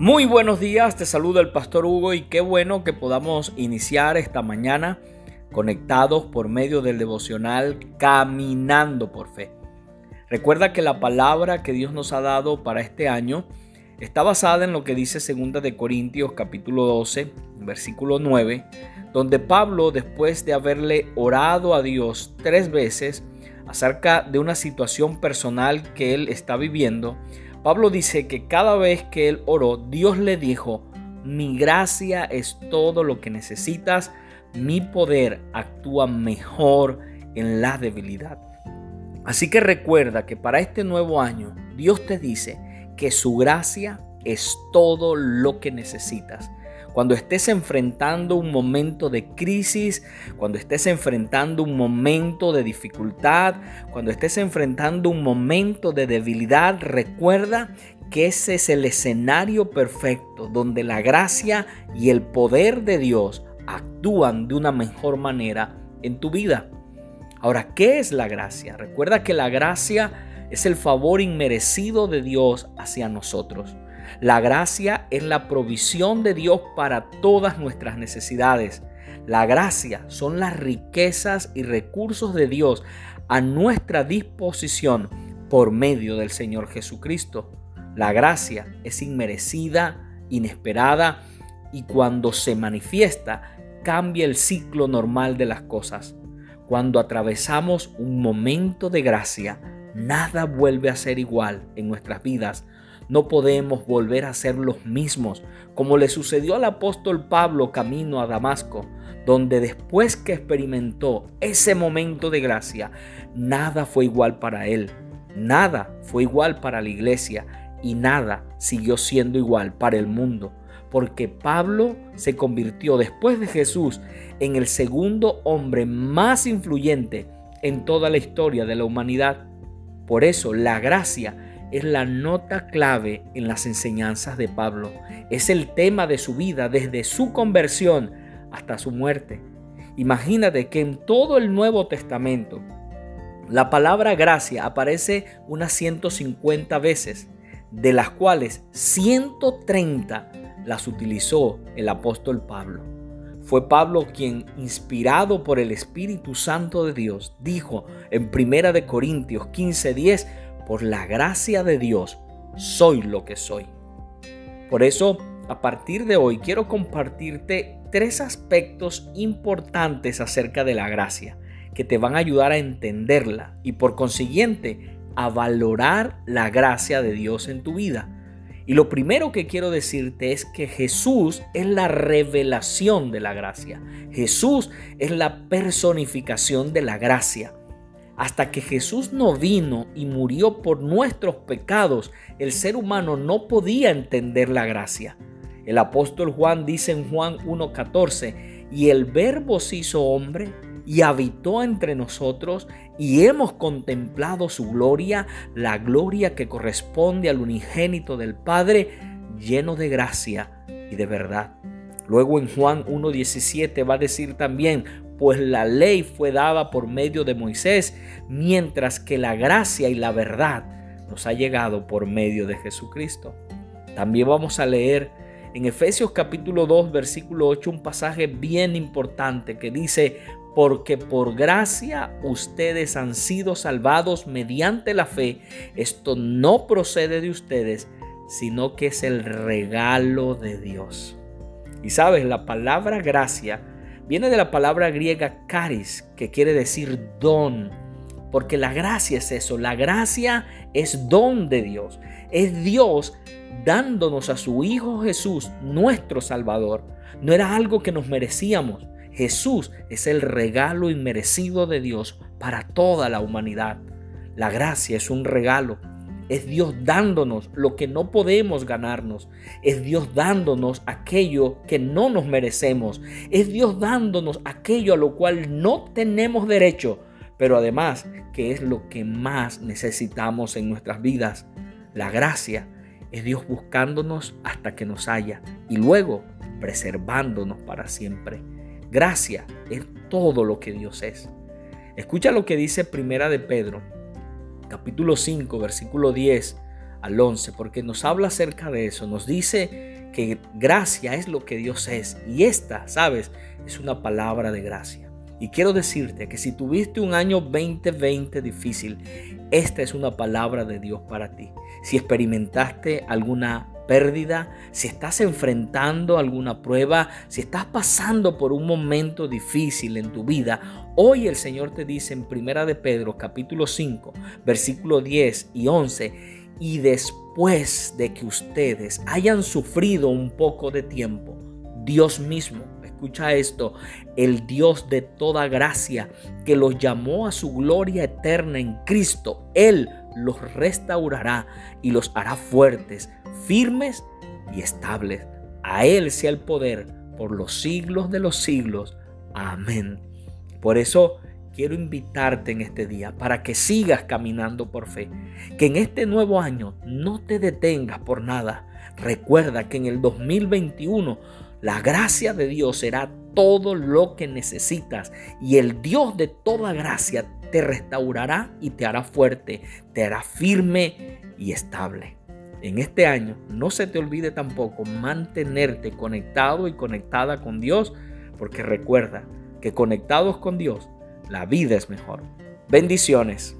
Muy buenos días, te saluda el pastor Hugo y qué bueno que podamos iniciar esta mañana conectados por medio del devocional Caminando por Fe. Recuerda que la palabra que Dios nos ha dado para este año está basada en lo que dice 2 de Corintios capítulo 12, versículo 9, donde Pablo después de haberle orado a Dios tres veces acerca de una situación personal que él está viviendo, Pablo dice que cada vez que él oró, Dios le dijo, mi gracia es todo lo que necesitas, mi poder actúa mejor en la debilidad. Así que recuerda que para este nuevo año Dios te dice que su gracia es todo lo que necesitas. Cuando estés enfrentando un momento de crisis, cuando estés enfrentando un momento de dificultad, cuando estés enfrentando un momento de debilidad, recuerda que ese es el escenario perfecto donde la gracia y el poder de Dios actúan de una mejor manera en tu vida. Ahora, ¿qué es la gracia? Recuerda que la gracia es el favor inmerecido de Dios hacia nosotros. La gracia es la provisión de Dios para todas nuestras necesidades. La gracia son las riquezas y recursos de Dios a nuestra disposición por medio del Señor Jesucristo. La gracia es inmerecida, inesperada y cuando se manifiesta cambia el ciclo normal de las cosas. Cuando atravesamos un momento de gracia, nada vuelve a ser igual en nuestras vidas no podemos volver a ser los mismos, como le sucedió al apóstol Pablo camino a Damasco, donde después que experimentó ese momento de gracia, nada fue igual para él, nada fue igual para la iglesia y nada siguió siendo igual para el mundo, porque Pablo se convirtió después de Jesús en el segundo hombre más influyente en toda la historia de la humanidad. Por eso la gracia es la nota clave en las enseñanzas de Pablo. Es el tema de su vida desde su conversión hasta su muerte. Imagínate que en todo el Nuevo Testamento la palabra gracia aparece unas 150 veces, de las cuales 130 las utilizó el apóstol Pablo. Fue Pablo quien, inspirado por el Espíritu Santo de Dios, dijo en 1 de Corintios 15:10, por la gracia de Dios, soy lo que soy. Por eso, a partir de hoy, quiero compartirte tres aspectos importantes acerca de la gracia que te van a ayudar a entenderla y por consiguiente a valorar la gracia de Dios en tu vida. Y lo primero que quiero decirte es que Jesús es la revelación de la gracia. Jesús es la personificación de la gracia. Hasta que Jesús no vino y murió por nuestros pecados, el ser humano no podía entender la gracia. El apóstol Juan dice en Juan 1.14, y el verbo se hizo hombre y habitó entre nosotros y hemos contemplado su gloria, la gloria que corresponde al unigénito del Padre, lleno de gracia y de verdad. Luego en Juan 1.17 va a decir también, pues la ley fue dada por medio de Moisés, mientras que la gracia y la verdad nos ha llegado por medio de Jesucristo. También vamos a leer en Efesios capítulo 2 versículo 8 un pasaje bien importante que dice, porque por gracia ustedes han sido salvados mediante la fe. Esto no procede de ustedes, sino que es el regalo de Dios. Y sabes, la palabra gracia Viene de la palabra griega caris, que quiere decir don, porque la gracia es eso, la gracia es don de Dios, es Dios dándonos a su Hijo Jesús, nuestro Salvador. No era algo que nos merecíamos, Jesús es el regalo inmerecido de Dios para toda la humanidad. La gracia es un regalo es Dios dándonos lo que no podemos ganarnos. Es Dios dándonos aquello que no nos merecemos. Es Dios dándonos aquello a lo cual no tenemos derecho, pero además que es lo que más necesitamos en nuestras vidas. La gracia es Dios buscándonos hasta que nos haya y luego preservándonos para siempre. Gracia es todo lo que Dios es. Escucha lo que dice Primera de Pedro capítulo 5, versículo 10 al 11, porque nos habla acerca de eso. Nos dice que gracia es lo que Dios es. Y esta, ¿sabes? Es una palabra de gracia. Y quiero decirte que si tuviste un año 2020 difícil, esta es una palabra de Dios para ti. Si experimentaste alguna pérdida, si estás enfrentando alguna prueba, si estás pasando por un momento difícil en tu vida, hoy el Señor te dice en Primera de Pedro capítulo 5, versículo 10 y 11, y después de que ustedes hayan sufrido un poco de tiempo, Dios mismo escucha esto, el Dios de toda gracia, que los llamó a su gloria eterna en Cristo, Él los restaurará y los hará fuertes, firmes y estables. A Él sea el poder por los siglos de los siglos. Amén. Por eso quiero invitarte en este día para que sigas caminando por fe, que en este nuevo año no te detengas por nada. Recuerda que en el 2021 la gracia de Dios será todo lo que necesitas y el Dios de toda gracia te restaurará y te hará fuerte, te hará firme y estable. En este año no se te olvide tampoco mantenerte conectado y conectada con Dios, porque recuerda que conectados con Dios, la vida es mejor. Bendiciones.